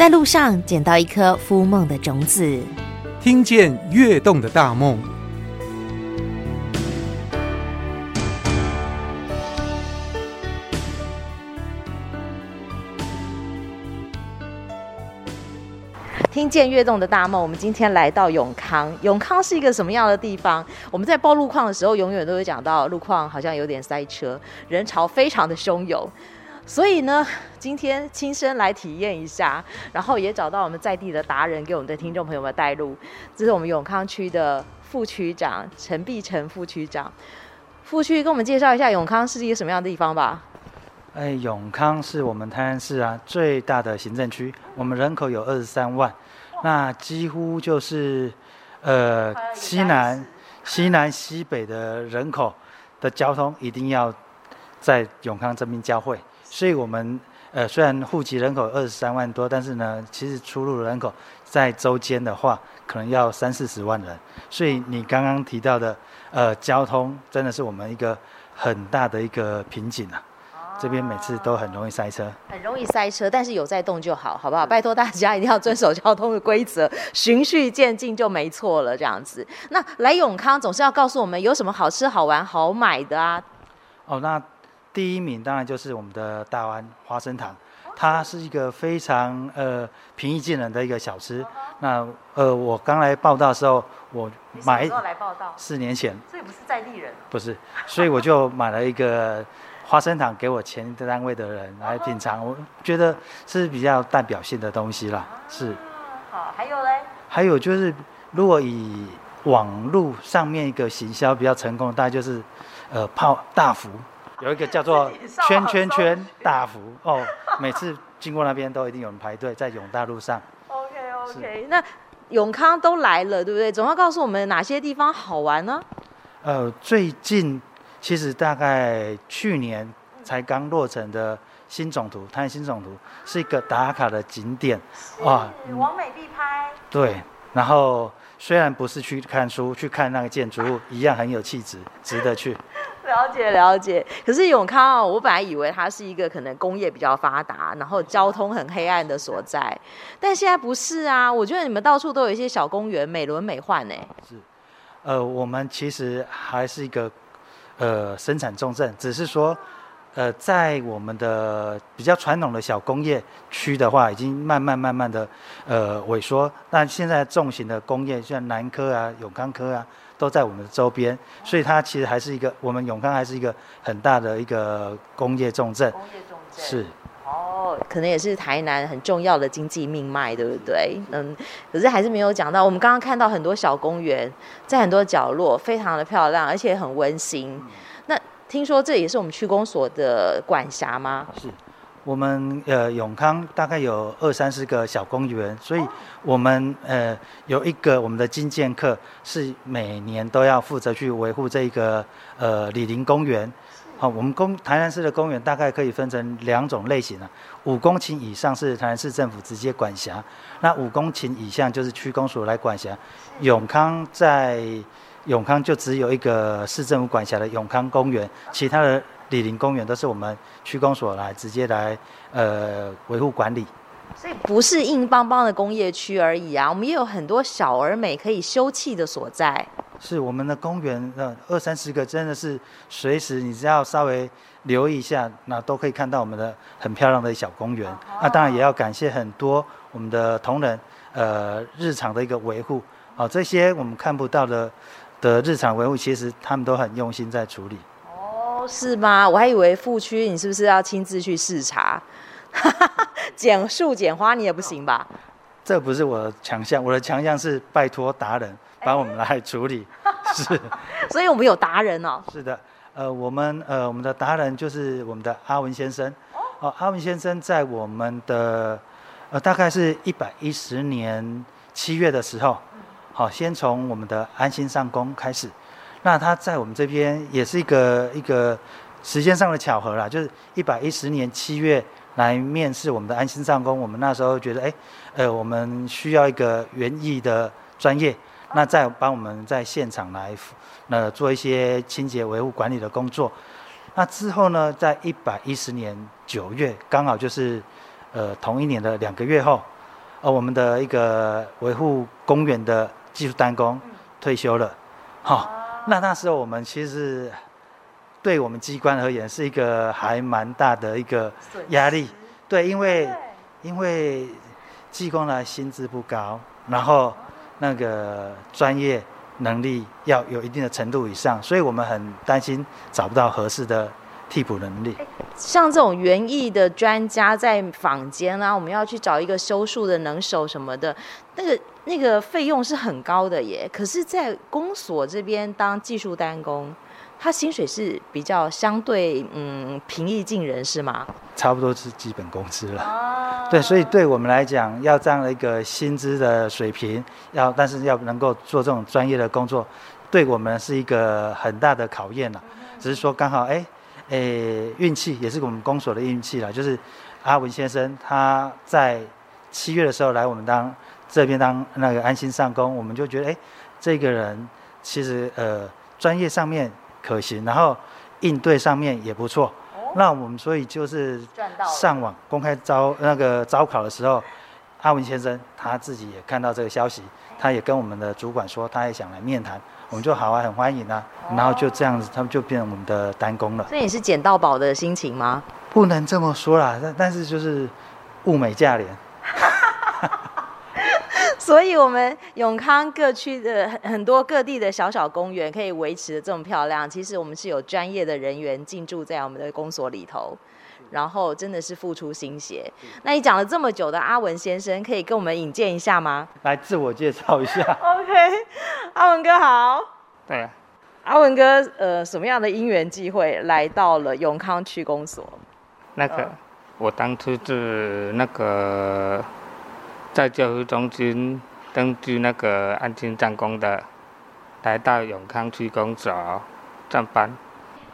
在路上捡到一颗孵梦的种子，听见跃动的大梦。听见跃动的大梦，我们今天来到永康。永康是一个什么样的地方？我们在报路况的时候，永远都会讲到路况好像有点塞车，人潮非常的汹涌。所以呢，今天亲身来体验一下，然后也找到我们在地的达人，给我们的听众朋友们带路。这是我们永康区的副区长陈碧成副区长。副区跟我们介绍一下永康是一个什么样的地方吧。哎，永康是我们台南市啊最大的行政区，我们人口有二十三万。那几乎就是，呃，西南、西南、西北的人口的交通一定要在永康这边交汇，所以我们呃虽然户籍人口二十三万多，但是呢，其实出入人口在周间的话，可能要三四十万人。所以你刚刚提到的呃交通，真的是我们一个很大的一个瓶颈啊。这边每次都很容易塞车，很容易塞车，但是有在动就好，好不好？拜托大家一定要遵守交通的规则，循序渐进就没错了。这样子，那来永康总是要告诉我们有什么好吃、好玩、好买的啊？哦，那第一名当然就是我们的大湾花生糖，它是一个非常呃平易近人的一个小吃。那呃，我刚来报道的时候，我买四年前，所以不是在地人，不是，所以我就买了一个。花生糖给我前单位的人来品尝，我觉得是比较代表性的东西啦。是。好，还有嘞？还有就是，如果以网络上面一个行销比较成功，大概就是，呃，泡大福，有一个叫做圈圈圈大福哦，每次经过那边都一定有人排队在永大路上。OK OK，那永康都来了，对不对？总要告诉我们哪些地方好玩呢？呃，最近。其实大概去年才刚落成的新总图，台南新总图是一个打卡的景点，哇，往美必拍。对，然后虽然不是去看书，去看那个建筑物，一样很有气质，值得去。了解了解。可是永康啊，我本来以为它是一个可能工业比较发达，然后交通很黑暗的所在，但现在不是啊。我觉得你们到处都有一些小公园，美轮美奂呢。是，呃，我们其实还是一个。呃，生产重镇，只是说，呃，在我们的比较传统的小工业区的话，已经慢慢慢慢的呃萎缩。那现在重型的工业，像南科啊、永康科啊，都在我们的周边，所以它其实还是一个我们永康还是一个很大的一个工业重镇。工业重镇是。哦，可能也是台南很重要的经济命脉，对不对？嗯，可是还是没有讲到。我们刚刚看到很多小公园，在很多角落，非常的漂亮，而且很温馨。嗯、那听说这也是我们区公所的管辖吗？是，我们呃永康大概有二三十个小公园，所以我们呃有一个我们的金建课是每年都要负责去维护这个呃李林公园。好，我们公台南市的公园大概可以分成两种类型啊，五公顷以上是台南市政府直接管辖，那五公顷以下就是区公所来管辖。永康在永康就只有一个市政府管辖的永康公园，其他的里邻公园都是我们区公所来直接来呃维护管理。所以不是硬邦邦的工业区而已啊，我们也有很多小而美可以休憩的所在。是我们的公园，呃，二三十个真的是随时你只要稍微留意一下，那都可以看到我们的很漂亮的小公园。那当然也要感谢很多我们的同仁，呃，日常的一个维护。好，这些我们看不到的的日常维护，其实他们都很用心在处理。哦，是吗？我还以为副区你是不是要亲自去视察？剪树剪花你也不行吧？这不是我的强项，我的强项是拜托达人帮我们来处理。是，所以我们有达人哦。是的，呃，我们呃我们的达人就是我们的阿文先生。哦，阿文先生在我们的呃大概是一百一十年七月的时候，好，先从我们的安心上工开始。那他在我们这边也是一个一个时间上的巧合啦，就是一百一十年七月。来面试我们的安心上工，我们那时候觉得，哎，呃，我们需要一个园艺的专业，那再帮我们在现场来，呃，做一些清洁维护管理的工作。那之后呢，在一百一十年九月，刚好就是，呃，同一年的两个月后，呃，我们的一个维护公园的技术单工退休了，好、哦，那那时候我们其实对我们机关而言是一个还蛮大的一个压力，对，因为因为技工呢薪资不高，然后那个专业能力要有一定的程度以上，所以我们很担心找不到合适的替补能力。像这种园艺的专家在坊间啊，我们要去找一个修树的能手什么的，那个那个费用是很高的耶。可是，在公所这边当技术单工，他薪水是比较相对嗯平易近人，是吗？差不多是基本工资了。啊、对，所以对我们来讲，要这样的一个薪资的水平，要但是要能够做这种专业的工作，对我们是一个很大的考验了。只是说刚好哎。诶，运气也是我们公所的运气啦。就是阿文先生他在七月的时候来我们当这边当那个安心上工，我们就觉得诶，这个人其实呃专业上面可行，然后应对上面也不错。哦、那我们所以就是上网公开招那个招考的时候，阿文先生他自己也看到这个消息，他也跟我们的主管说，他也想来面谈。我们就好啊，很欢迎啊，然后就这样子，他们就变成我们的单工了。所以你是捡到宝的心情吗？不能这么说啦，但但是就是物美价廉。所以，我们永康各区的很多各地的小小公园可以维持的这么漂亮，其实我们是有专业的人员进驻在我们的公所里头。然后真的是付出心血。那你讲了这么久的阿文先生，可以跟我们引荐一下吗？来自我介绍一下。OK，阿文哥好。对啊。阿文哥，呃，什么样的因缘际会来到了永康区公所？那个，呃、我当初是那个在教育中心登记那个安心站工的，来到永康区公所上班。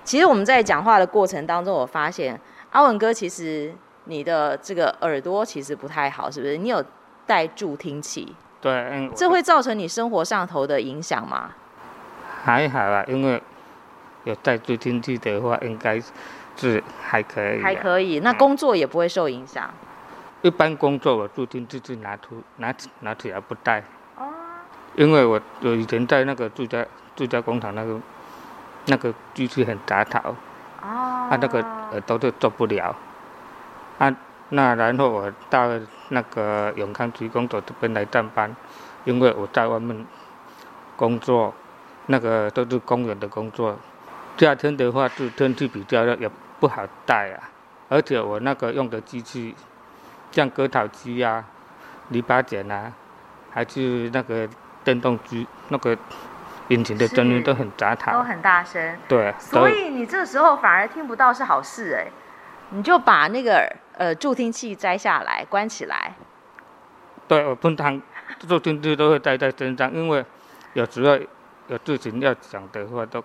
其实我们在讲话的过程当中，我发现。阿文哥，其实你的这个耳朵其实不太好，是不是？你有戴助听器？对，嗯。这会造成你生活上头的影响吗？还好啊，因为有戴助听器的话，应该是还可以。还可以，那工作也不会受影响。一般工作我助听器是拿出拿拿起来不戴。哦。因为我我以前在那个住家住家工厂那个那个机器很杂吵。啊，那个。耳朵都做不了，啊，那然后我到那个永康区工作这边来上班，因为我在外面工作，那个都是公园的工作，夏天的话就天气比较热，也不好戴啊，而且我那个用的机器，像割草机啊、篱笆剪啊，还是那个电动机那个。引擎的声音都很杂谈，都很大声。对，所以你这时候反而听不到是好事哎，你就把那个呃助听器摘下来，关起来。对，我通常助听器都会带在身上，因为有时候有事情要讲的话，都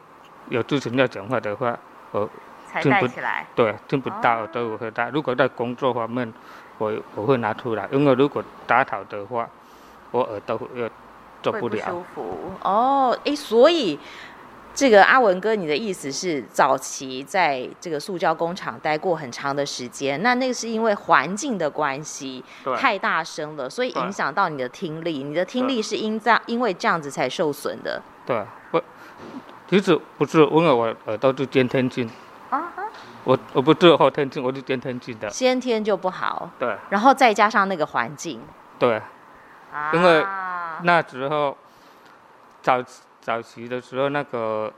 有事情要讲话的话，我才带起来。对，听不到都我会带。如果在工作方面，我我会拿出来，因为如果打扰的话，我耳朵要。会不舒服。哦，哎，所以这个阿文哥，你的意思是早期在这个塑胶工厂待过很长的时间，那那个是因为环境的关系，太大声了，所以影响到你的听力，你的听力是因这样因为这样子才受损的。对，不，其实不是，因为我耳朵是先天性，啊，我我不是后天性，我是先天性的，先天就不好，对，然后再加上那个环境，对，因为。那时候早早期的时候，那个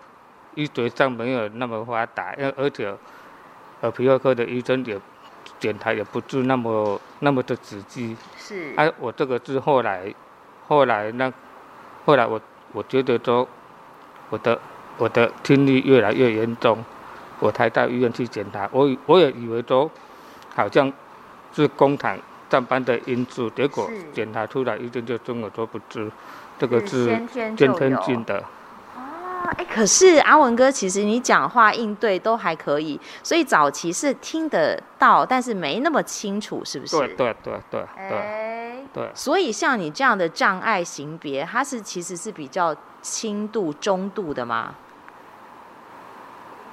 医学上没有那么发达，而而且耳鼻喉科的医生也检查也不是那么那么的仔细。是。哎、啊，我这个是后来，后来那后来我我觉得说我的我的听力越来越严重，我才到医院去检查。我我也以为说好像是工厂。上班的因素，结果检查出来，一定就跟我说不知，这个是先天性的。可是阿文哥，其实你讲话应对都还可以，所以早期是听得到，但是没那么清楚，是不是？对对对对对。对。所以像你这样的障碍型别，它是其实是比较轻度、中度的吗？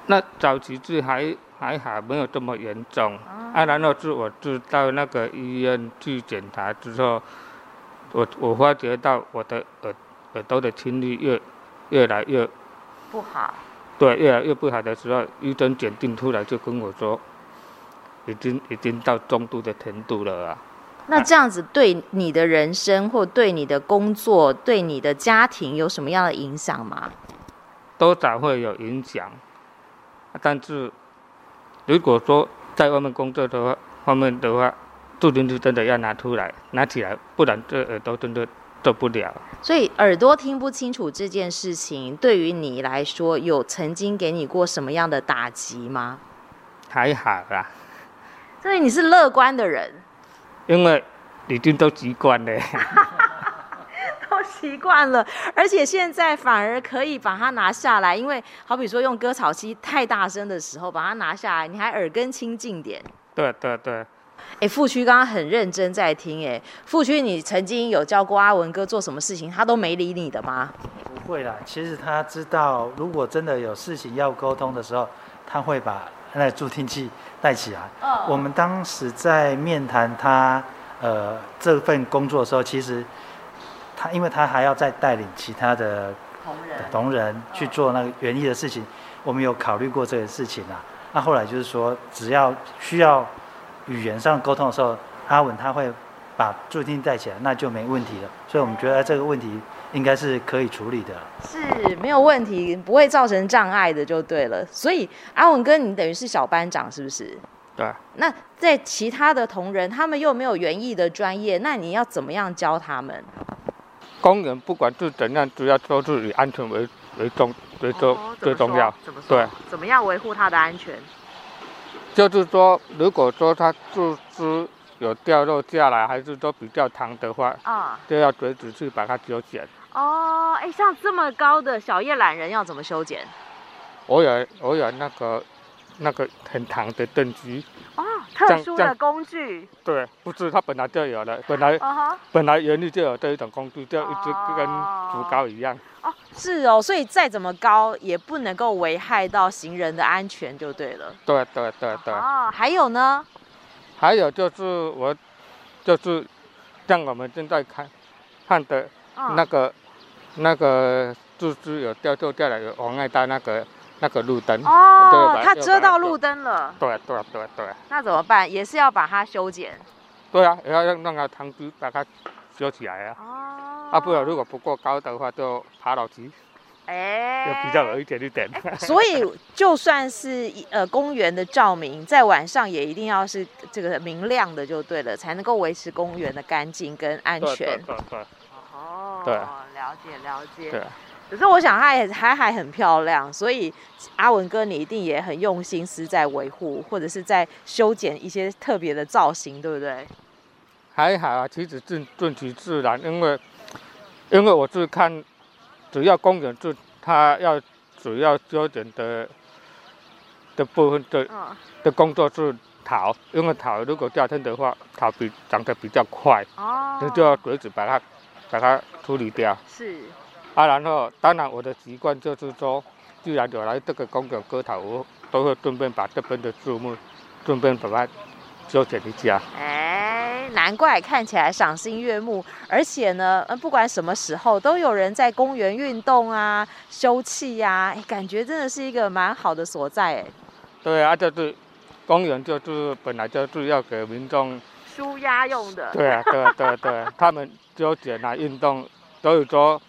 那早期是还还好，没有这么严重。啊，啊，然后是我知道那个医院去检查之后，我我发觉到我的耳耳朵的听力越越来越不好。对，越来越不好的时候，医生检定出来就跟我说，已经已经到中度的程度了啊。那这样子对你的人生或对你的工作、对你的家庭有什么样的影响吗？多少会有影响，但是如果说在外面工作的话，外面的话，助听器真的要拿出来，拿起来，不然这耳朵真的。做不了，所以耳朵听不清楚这件事情，对于你来说，有曾经给你过什么样的打击吗？还好啦，所以你是乐观的人，因为已经都习惯了，都 习惯了，而且现在反而可以把它拿下来，因为好比说用割草机太大声的时候，把它拿下来，你还耳根清净点。对对对。哎，副区刚刚很认真在听。哎，副区，你曾经有教过阿文哥做什么事情，他都没理你的吗？不会啦，其实他知道，如果真的有事情要沟通的时候，他会把那个助听器带起来。哦。我们当时在面谈他呃这份工作的时候，其实他因为他还要再带领其他的同仁同仁去做那个园艺的事情，我们有考虑过这个事情啊。那后来就是说，只要需要。语言上沟通的时候，阿文他会把助听带起来，那就没问题了。所以我们觉得这个问题应该是可以处理的，是没有问题，不会造成障碍的就对了。所以阿文哥，你等于是小班长，是不是？对。那在其他的同仁，他们又没有园艺的专业，那你要怎么样教他们？工人不管是怎样，主要都是以安全为为重为重、哦、最重要。怎么？对。怎么样维护他的安全？就是说，如果说它树枝有掉落下来，还是说比较长的话，啊，就要垂直去把它修剪。哦，哎，像这么高的小叶懒人要怎么修剪？我有我有那个那个很长的凳子。哦，特殊的工具。对，不是它本来就有的，本来、uh -huh. 本来园艺就有这一种工具，就一直跟竹篙一样。哦，是哦，所以再怎么高也不能够危害到行人的安全，就对了。对对对对。哦，还有呢？还有就是我，就是像我们正在看看的那个、哦、那个树枝有掉落下来，有妨碍到那个那个路灯。哦，它遮到路灯了。对对对对。那怎么办？也是要把它修剪。对啊，也要让那个长枝把它修起来啊。哦。啊，不然如果不够高的话，就爬楼梯，哎，就比较有一点一点。所以就算是呃公园的照明，在晚上也一定要是这个明亮的就对了，才能够维持公园的干净跟安全。对对对。哦，对，了解了解。对。可是我想它也还还很漂亮，所以阿文哥你一定也很用心思在维护，或者是在修剪一些特别的造型，对不对？还好啊，其实顺顺其自然，因为。因为我是看，主要公园就它要主要修剪的的部分的的工作是桃，因为桃如果夏天的话，桃比长得比较快，哦，你就要随时把它把它处理掉。是。啊，然后当然我的习惯就是说，既然有来这个公园割桃，我都会顺便把这边的树木顺便把它修剪一下。难怪看起来赏心悦目，而且呢，不管什么时候都有人在公园运动啊、休憩呀，感觉真的是一个蛮好的所在哎。对啊，就是公园就是本来就是要给民众舒压用的。对啊，对啊，对啊，对啊，他们休闲啊、运动，所以说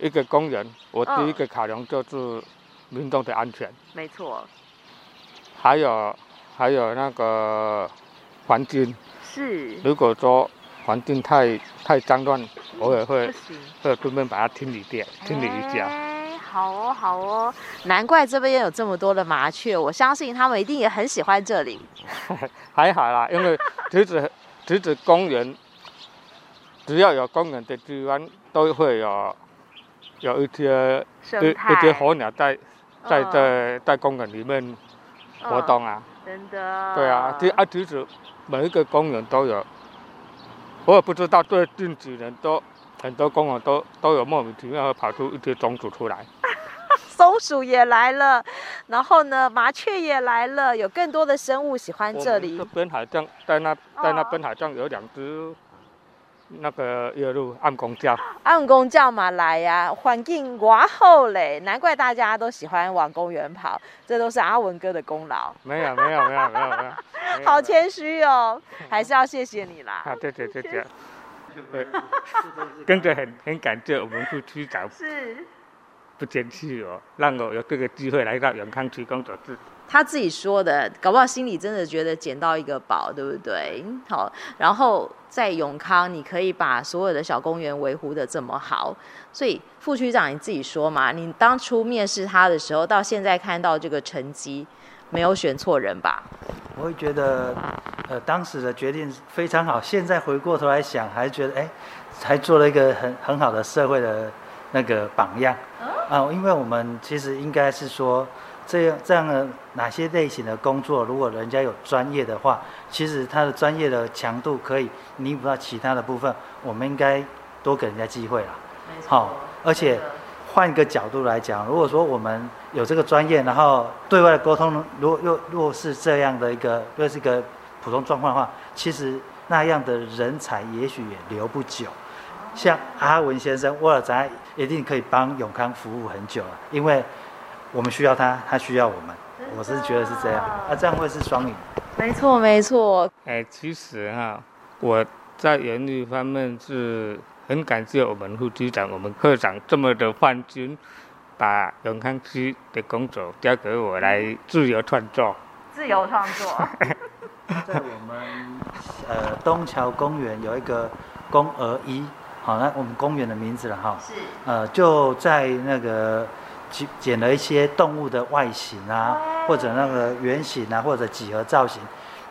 一个公园，我第一个考量就是民众的安全。没错。还有还有那个环境。是，如果说环境太太脏乱，我也会会顺便把它清理掉，清理一下。哎，好哦，好哦，难怪这边有这么多的麻雀，我相信他们一定也很喜欢这里。还好啦，因为其实其实公园只要有公园的地方，都会有有一些一一些候鸟在在在在公园里面活动啊。真的。对啊，其啊其实。每一个公园都有，我也不知道，最近几年都很多公园都都有莫名其妙的跑出一些种子出来。松鼠也来了，然后呢，麻雀也来了，有更多的生物喜欢这里。这边好像在那在那边好像有两只。那个月路暗公叫，暗公交嘛来呀，环境哇好嘞，难怪大家都喜欢往公园跑，这都是阿文哥的功劳。没有没有没有没有 没有，好谦虚哦，还是要谢谢你啦。啊对对对对，对，跟着很很感谢我们副区长，是，不嫌弃哦，让我有这个机会来到永康区工作。他自己说的，搞不好心里真的觉得捡到一个宝，对不对？好，然后在永康，你可以把所有的小公园维护得这么好，所以副区长你自己说嘛，你当初面试他的时候，到现在看到这个成绩，没有选错人吧？我会觉得，呃，当时的决定非常好，现在回过头来想，还觉得，哎，还做了一个很很好的社会的那个榜样啊，呃，因为我们其实应该是说。这样这样的哪些类型的工作，如果人家有专业的话，其实他的专业的强度可以弥补到其他的部分，我们应该多给人家机会啦。好，而且换一个角度来讲，如果说我们有这个专业，然后对外的沟通，如果又若是这样的一个，又是一个普通状况的话，其实那样的人才也许也留不久。像阿文先生，沃尔扎一定可以帮永康服务很久了，因为。我们需要他，他需要我们，我是觉得是这样，啊，这样会是双赢。没错，没错。哎，其实哈，我在人力方面是很感谢我们副局长、我们科长这么的放心，把永康区的工作交给我来自由创作。自由创作。在我们呃东桥公园有一个公儿一，好，那我们公园的名字了哈。是。呃，就在那个。剪了一些动物的外形啊，或者那个圆形啊，或者几何造型。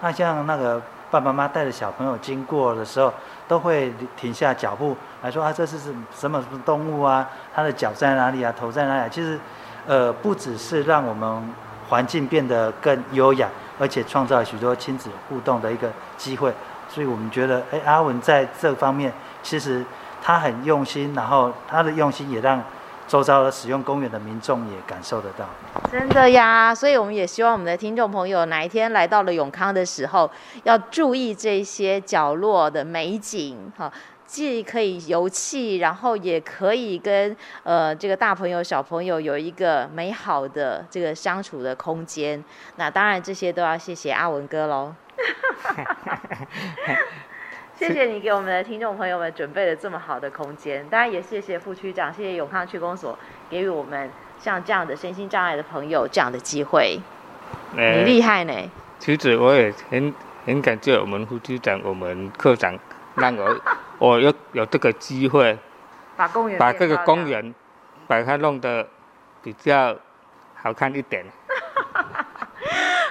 那像那个爸爸妈妈带着小朋友经过的时候，都会停下脚步来说啊，这是什什么什么动物啊？它的脚在哪里啊？头在哪里啊？其实，呃，不只是让我们环境变得更优雅，而且创造了许多亲子互动的一个机会。所以我们觉得，哎，阿文在这方面其实他很用心，然后他的用心也让。周遭的使用公园的民众也感受得到，真的呀，所以我们也希望我们的听众朋友哪一天来到了永康的时候，要注意这些角落的美景，哈，既可以游憩，然后也可以跟呃这个大朋友小朋友有一个美好的这个相处的空间。那当然这些都要谢谢阿文哥喽。谢谢你给我们的听众朋友们准备了这么好的空间，当然也谢谢副区长，谢谢永康区公所给予我们像这样的身心障碍的朋友这样的机会。你厉害呢！其实我也很很感谢我们副区长、我们科长，让我我有有这个机会，把公园把这个公园把它弄得比较好看一点。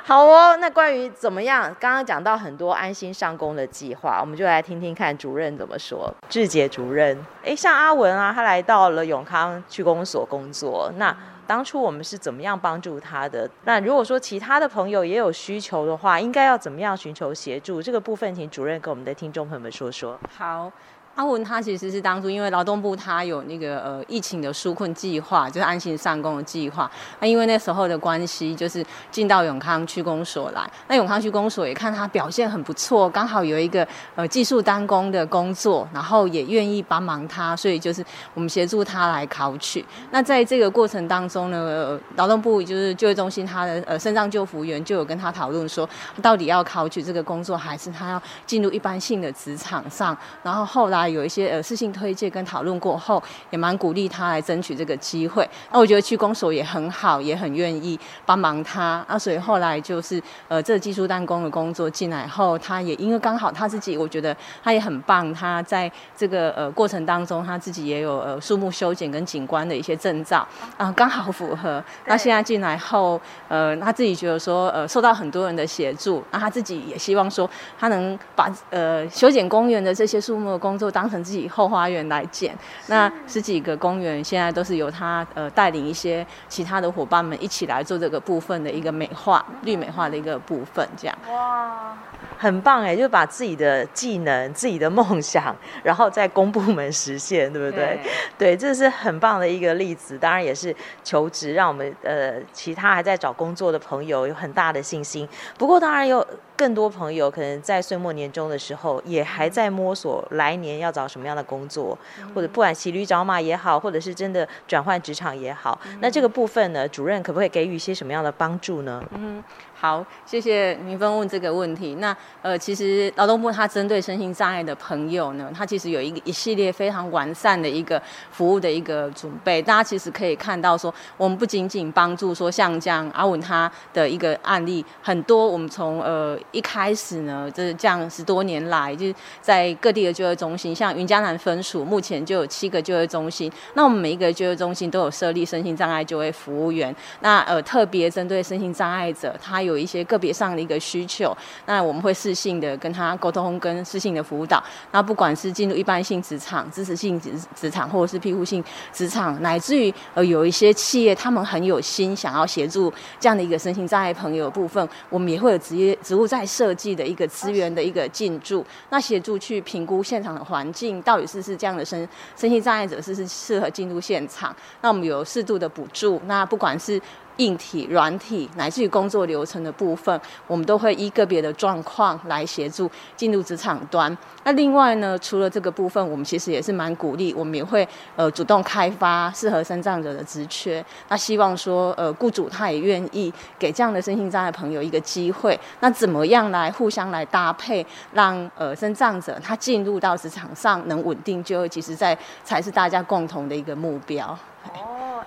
好哦，那关于怎么样，刚刚讲到很多安心上工的计划，我们就来听听看主任怎么说。志杰主任，哎，像阿文啊，他来到了永康区公所工作，那当初我们是怎么样帮助他的？那如果说其他的朋友也有需求的话，应该要怎么样寻求协助？这个部分，请主任跟我们的听众朋友们说说。好。阿文他其实是当初因为劳动部他有那个呃疫情的纾困计划，就是安心上工的计划。那因为那时候的关系，就是进到永康区公所来。那永康区公所也看他表现很不错，刚好有一个呃技术单工的工作，然后也愿意帮忙他，所以就是我们协助他来考取。那在这个过程当中呢，劳动部就是就业中心他的呃肾脏救服员就有跟他讨论说，到底要考取这个工作，还是他要进入一般性的职场上？然后后来。有一些呃，私信推荐跟讨论过后，也蛮鼓励他来争取这个机会。那我觉得区公所也很好，也很愿意帮忙他。那所以后来就是呃，这个技术弹工的工作进来后，他也因为刚好他自己，我觉得他也很棒。他在这个呃过程当中，他自己也有呃树木修剪跟景观的一些证照啊，刚好符合。那现在进来后，呃，他自己觉得说呃，受到很多人的协助，那他自己也希望说，他能把呃修剪公园的这些树木的工作。当成自己后花园来建，那十几个公园现在都是由他呃带领一些其他的伙伴们一起来做这个部分的一个美化、绿美化的一个部分，这样。哇，很棒哎，就把自己的技能、自己的梦想，然后在公部门实现，对不对？对，对，这是很棒的一个例子。当然也是求职，让我们呃其他还在找工作的朋友有很大的信心。不过当然有更多朋友可能在岁末年终的时候，也还在摸索来年要找什么样的工作，或者不管骑驴找马也好，或者是真的转换职场也好，那这个部分呢，主任可不可以给予一些什么样的帮助呢？嗯。好，谢谢明芬问这个问题。那呃，其实劳动部它针对身心障碍的朋友呢，它其实有一个一系列非常完善的一个服务的一个准备。大家其实可以看到说，我们不仅仅帮助说像这样阿文他的一个案例，很多我们从呃一开始呢，就是这样十多年来，就是在各地的就业中心，像云嘉南分署目前就有七个就业中心。那我们每一个就业中心都有设立身心障碍就业服务员。那呃，特别针对身心障碍者，他有一些个别上的一个需求，那我们会适性的跟他沟通，跟适性的辅导。那不管是进入一般性职场、支持性职职场，或者是庇护性职场，乃至于呃有一些企业，他们很有心想要协助这样的一个身心障碍朋友的部分，我们也会有职业职务在设计的一个资源的一个进驻，那协助去评估现场的环境，到底是是这样的身身心障碍者是是适合进入现场？那我们有适度的补助，那不管是。硬体、软体乃至于工作流程的部分，我们都会依个别的状况来协助进入职场端。那另外呢，除了这个部分，我们其实也是蛮鼓励，我们也会呃主动开发适合身障者的职缺。那希望说呃雇主他也愿意给这样的身心障碍朋友一个机会。那怎么样来互相来搭配，让呃身障者他进入到职场上能稳定就业，其实在才是大家共同的一个目标。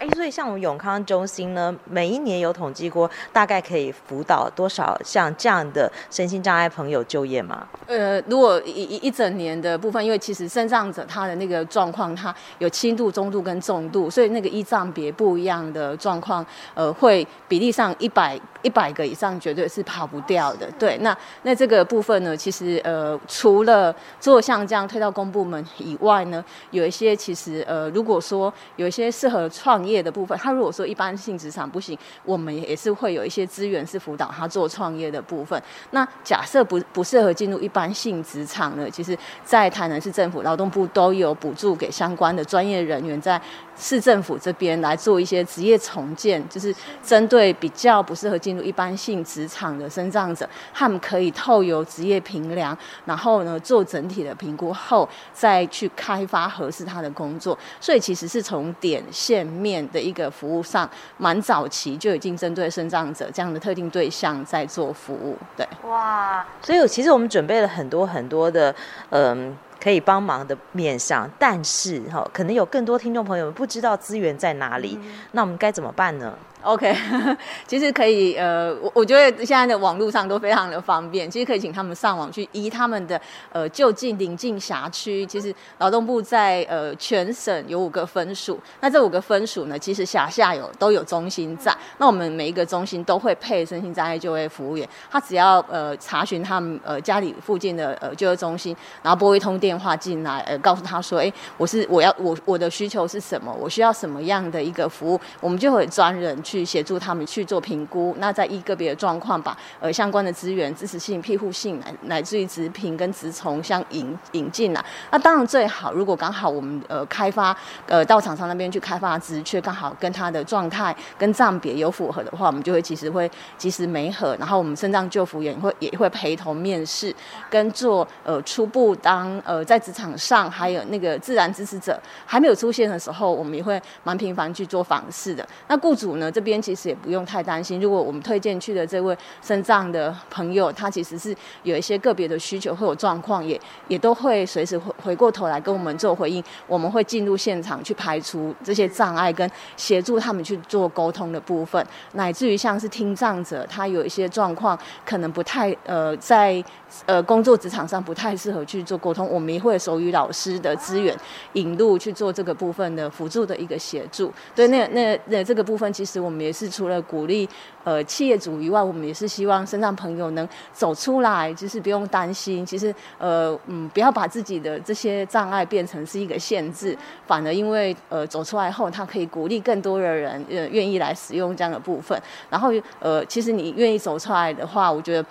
哎，所以像我们永康中心呢，每一年有统计过，大概可以辅导多少像这样的身心障碍朋友就业吗？呃，如果一一一整年的部分，因为其实身障者他的那个状况，他有轻度、中度跟重度，所以那个依障别不一样的状况，呃，会比例上一百一百个以上绝对是跑不掉的。对，那那这个部分呢，其实呃，除了做像这样推到公部门以外呢，有一些其实呃，如果说有一些适合创业。的部分，他如果说一般性职场不行，我们也是会有一些资源是辅导他做创业的部分。那假设不不适合进入一般性职场呢，其实，在台南市政府劳动部都有补助给相关的专业人员在。市政府这边来做一些职业重建，就是针对比较不适合进入一般性职场的身障者，他们可以透由职业评量，然后呢做整体的评估后，再去开发合适他的工作。所以其实是从点线面的一个服务上，蛮早期就已经针对身障者这样的特定对象在做服务。对，哇，所以其实我们准备了很多很多的，嗯。可以帮忙的面向，但是哈，可能有更多听众朋友们不知道资源在哪里，嗯、那我们该怎么办呢？OK，其实可以，呃，我我觉得现在的网络上都非常的方便，其实可以请他们上网去移他们的呃就近邻近辖区。其实劳动部在呃全省有五个分署，那这五个分署呢，其实辖下有都有中心在。那我们每一个中心都会配身心障碍就业服务员，他只要呃查询他们呃家里附近的呃就业中心，然后拨一通电话进来，呃告诉他说，哎，我是我要我我的需求是什么，我需要什么样的一个服务，我们就会专人。去去协助他们去做评估，那在依个别的状况把呃相关的资源、支持性、庇护性乃乃至于职评跟职从相引引进来。那当然最好，如果刚好我们呃开发呃到厂商那边去开发职缺，刚好跟他的状态跟暂别有符合的话，我们就会其实会及时媒合，然后我们肾脏救服员会也会陪同面试，跟做呃初步当呃在职场上还有那个自然支持者还没有出现的时候，我们也会蛮频繁去做访视的。那雇主呢，这边其实也不用太担心。如果我们推荐去的这位身障的朋友，他其实是有一些个别的需求会有状况，也也都会随时回回过头来跟我们做回应。我们会进入现场去排除这些障碍，跟协助他们去做沟通的部分，乃至于像是听障者，他有一些状况可能不太呃在呃工作职场上不太适合去做沟通，我们也会手语老师的资源引入去做这个部分的辅助的一个协助。对，那那那这个部分其实我。我们也是除了鼓励呃企业主以外，我们也是希望身上朋友能走出来，就是不用担心。其实呃嗯，不要把自己的这些障碍变成是一个限制，反而因为呃走出来后，他可以鼓励更多的人呃愿意来使用这样的部分。然后呃，其实你愿意走出来的话，我觉得。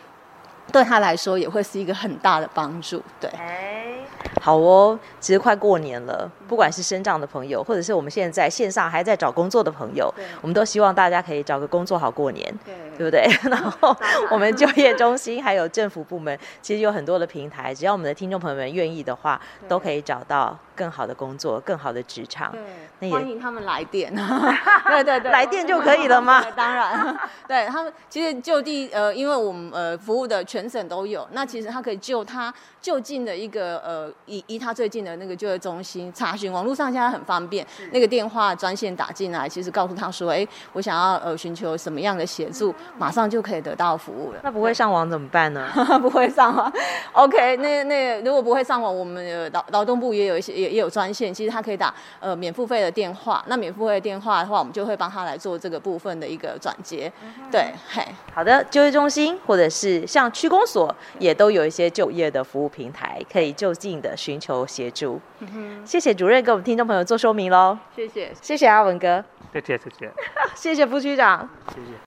对他来说也会是一个很大的帮助。对，哎，好哦，其实快过年了，不管是身障的朋友，或者是我们现在线上还在找工作的朋友，我们都希望大家可以找个工作好过年，对，对不对？然后 我们就业中心还有政府部门，其实有很多的平台，只要我们的听众朋友们愿意的话，都可以找到更好的工作、更好的职场。对，欢迎他们来电。对对对，来电就可以了吗？当然，对他们其实就地呃，因为我们呃服务的全省都有，那其实他可以就他就近的一个呃，以以他最近的那个就业中心查询，网络上现在很方便，那个电话专线打进来，其实告诉他说，哎，我想要呃寻求什么样的协助，马上就可以得到服务了。那不会上网怎么办呢？不会上网，OK，那那如果不会上网，我们的劳劳动部也有一些也也有专线，其实他可以打呃免付费的电话，那免付费的电话的话，我们就会帮他来做这个部分的一个转接。对，嘿，好的，就业中心或者是像区公所也都有一些就业的服务平台，可以就近的寻求协助。嗯哼，谢谢主任给我们听众朋友做说明喽。谢谢，谢谢阿文哥。谢谢谢谢，谢谢副区长。谢谢。